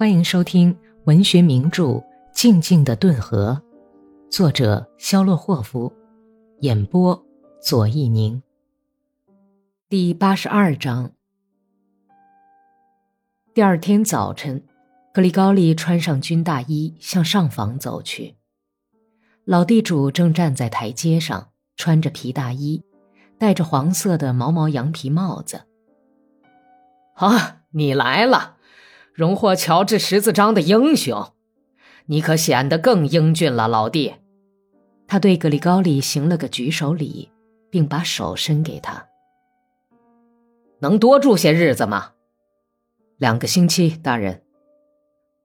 欢迎收听文学名著《静静的顿河》，作者肖洛霍夫，演播左一宁。第八十二章。第二天早晨，格里高利穿上军大衣向上房走去。老地主正站在台阶上，穿着皮大衣，戴着黄色的毛毛羊皮帽子。啊，你来了！荣获乔治十字章的英雄，你可显得更英俊了，老弟。他对格里高利行了个举手礼，并把手伸给他。能多住些日子吗？两个星期，大人。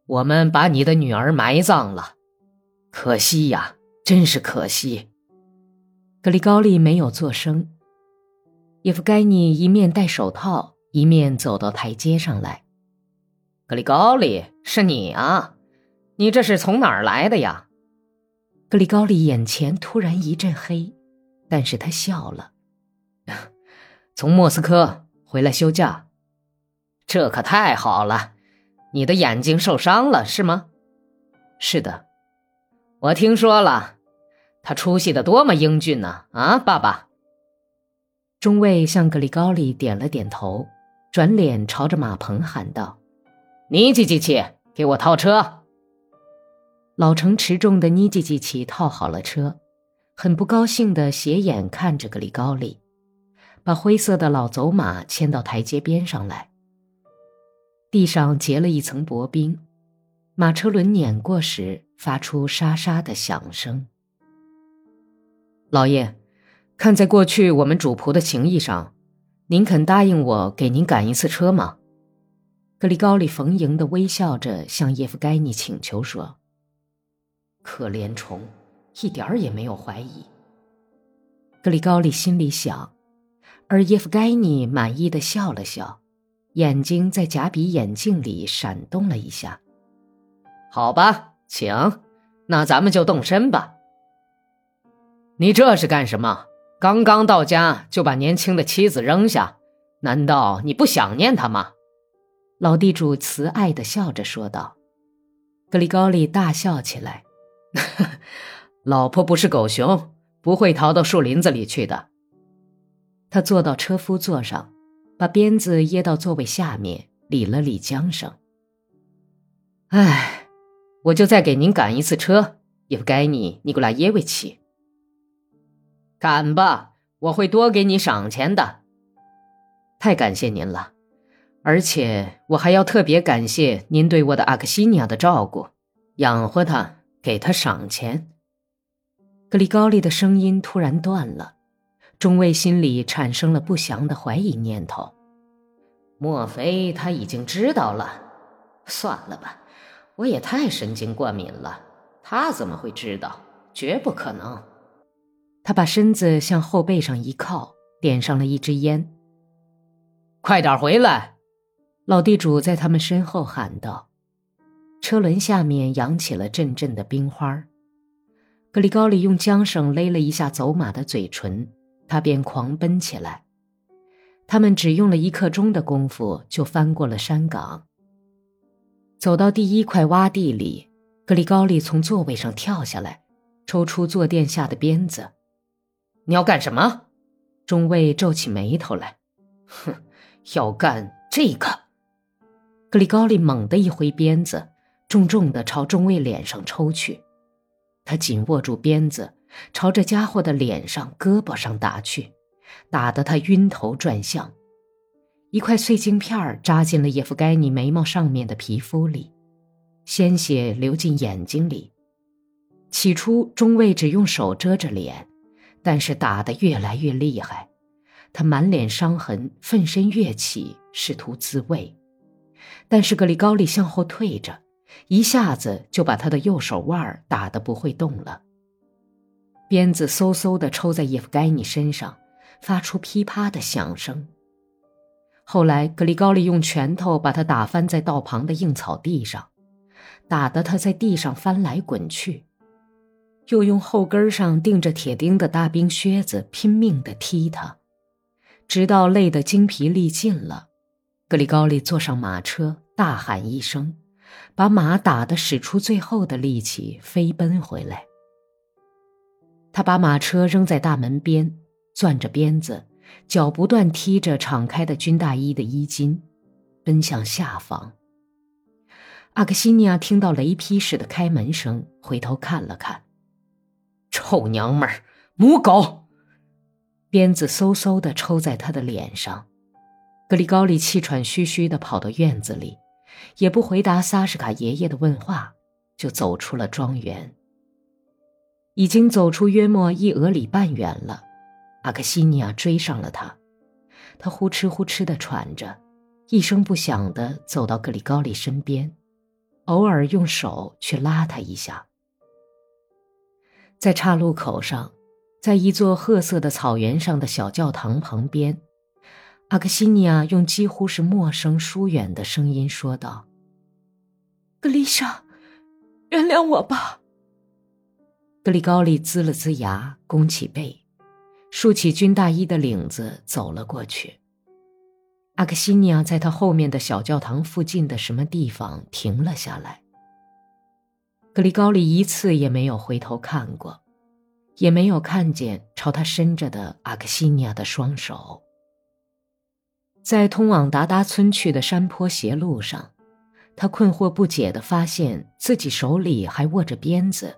我们把你的女儿埋葬了，可惜呀，真是可惜。格里高利没有作声。叶夫盖尼一面戴手套，一面走到台阶上来。格里高利，是你啊？你这是从哪儿来的呀？格里高利眼前突然一阵黑，但是他笑了。从莫斯科回来休假，这可太好了。你的眼睛受伤了是吗？是的，我听说了。他出戏的多么英俊呢！啊，爸爸。中尉向格里高利点了点头，转脸朝着马棚喊道。尼基机器，给我套车。老成持重的尼基基奇套好了车，很不高兴的斜眼看着格里高利，把灰色的老走马牵到台阶边上来。地上结了一层薄冰，马车轮碾过时发出沙沙的响声。老爷，看在过去我们主仆的情谊上，您肯答应我给您赶一次车吗？格里高利逢迎的微笑着向叶夫盖尼请求说：“可怜虫，一点儿也没有怀疑。”格里高利心里想，而叶夫盖尼满意的笑了笑，眼睛在假比眼镜里闪动了一下。“好吧，请，那咱们就动身吧。”“你这是干什么？刚刚到家就把年轻的妻子扔下？难道你不想念她吗？”老地主慈爱的笑着说道：“格里高利大笑起来，老婆不是狗熊，不会逃到树林子里去的。”他坐到车夫座上，把鞭子掖到座位下面，理了理缰绳。“哎，我就再给您赶一次车，也不该你尼古拉耶维奇。赶吧，我会多给你赏钱的。太感谢您了。”而且我还要特别感谢您对我的阿克西尼亚的照顾，养活他，给他赏钱。格里高利的声音突然断了，中尉心里产生了不祥的怀疑念头：莫非他已经知道了？算了吧，我也太神经过敏了，他怎么会知道？绝不可能。他把身子向后背上一靠，点上了一支烟。快点回来！老地主在他们身后喊道：“车轮下面扬起了阵阵的冰花。”格里高利用缰绳勒了一下走马的嘴唇，他便狂奔起来。他们只用了一刻钟的功夫就翻过了山岗，走到第一块洼地里。格里高利从座位上跳下来，抽出坐垫下的鞭子。“你要干什么？”中尉皱起眉头来，“哼，要干这个。”格里高利猛地一挥鞭子，重重的朝中尉脸上抽去。他紧握住鞭子，朝这家伙的脸上、胳膊上打去，打得他晕头转向。一块碎镜片扎进了叶夫盖尼眉毛上面的皮肤里，鲜血流进眼睛里。起初，中尉只用手遮着脸，但是打得越来越厉害，他满脸伤痕，奋身跃起，试图自卫。但是格里高利向后退着，一下子就把他的右手腕打得不会动了。鞭子嗖嗖地抽在叶夫盖尼身上，发出噼啪的响声。后来，格里高利用拳头把他打翻在道旁的硬草地上，打得他在地上翻来滚去，又用后跟上钉着铁钉的大冰靴子拼命地踢他，直到累得精疲力尽了。格里高利坐上马车，大喊一声，把马打得使出最后的力气飞奔回来。他把马车扔在大门边，攥着鞭子，脚不断踢着敞开的军大衣的衣襟，奔向下方。阿克西尼亚听到雷劈似的开门声，回头看了看，臭娘们儿，母狗！鞭子嗖嗖的抽在他的脸上。格里高利气喘吁吁的跑到院子里，也不回答萨什卡爷爷的问话，就走出了庄园。已经走出约莫一俄里半远了，阿克西尼亚追上了他，他呼哧呼哧的喘着，一声不响的走到格里高利身边，偶尔用手去拉他一下。在岔路口上，在一座褐色的草原上的小教堂旁边，阿克西尼亚用几乎是陌生疏远的声音说道：“格丽莎，原谅我吧。”格里高利龇了龇牙，弓起背，竖起军大衣的领子走了过去。阿克西尼亚在他后面的小教堂附近的什么地方停了下来。格里高利一次也没有回头看过，也没有看见朝他伸着的阿克西尼亚的双手。在通往达达村去的山坡斜路上，他困惑不解地发现自己手里还握着鞭子。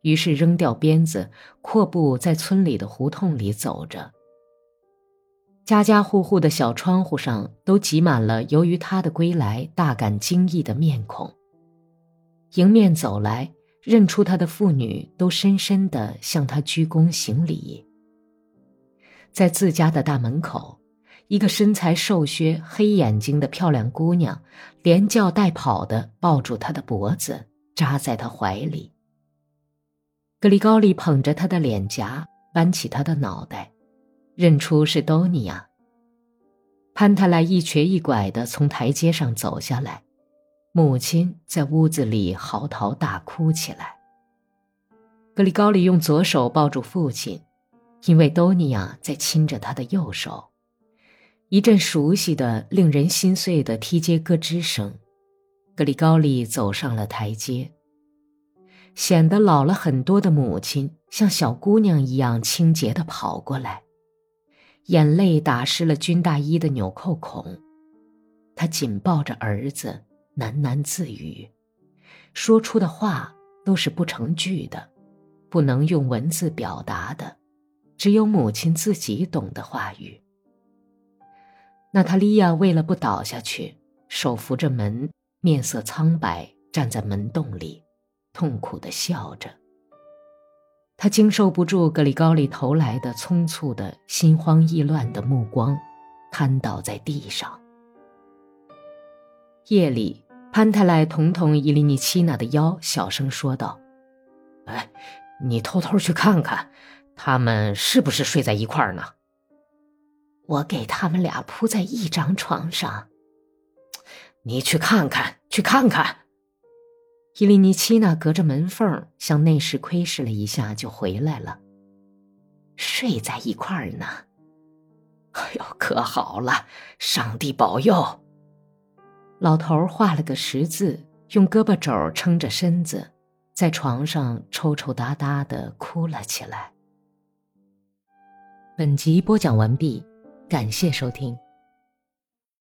于是扔掉鞭子，阔步在村里的胡同里走着。家家户户的小窗户上都挤满了由于他的归来大感惊异的面孔。迎面走来，认出他的妇女都深深地向他鞠躬行礼。在自家的大门口，一个身材瘦削、黑眼睛的漂亮姑娘，连叫带跑的抱住他的脖子，扎在他怀里。格里高利捧着他的脸颊，扳起他的脑袋，认出是多尼亚。潘泰莱一瘸一拐地从台阶上走下来，母亲在屋子里嚎啕大哭起来。格里高利用左手抱住父亲，因为多尼亚在亲着他的右手。一阵熟悉的、令人心碎的踢阶咯吱声，格里高利走上了台阶。显得老了很多的母亲，像小姑娘一样清洁地跑过来，眼泪打湿了军大衣的纽扣孔。她紧抱着儿子，喃喃自语，说出的话都是不成句的，不能用文字表达的，只有母亲自己懂的话语。娜塔莉亚为了不倒下去，手扶着门，面色苍白，站在门洞里。痛苦的笑着，他经受不住格里高利投来的匆促的心慌意乱的目光，瘫倒在地上。夜里，潘泰莱捅捅伊利尼奇娜的腰，小声说道：“哎，你偷偷去看看，他们是不是睡在一块儿呢？我给他们俩铺在一张床上。你去看看，去看看。”伊利尼奇娜隔着门缝向内室窥视了一下，就回来了。睡在一块儿呢。哎呦，可好了！上帝保佑。老头画了个十字，用胳膊肘撑着身子，在床上抽抽搭搭的哭了起来。本集播讲完毕，感谢收听。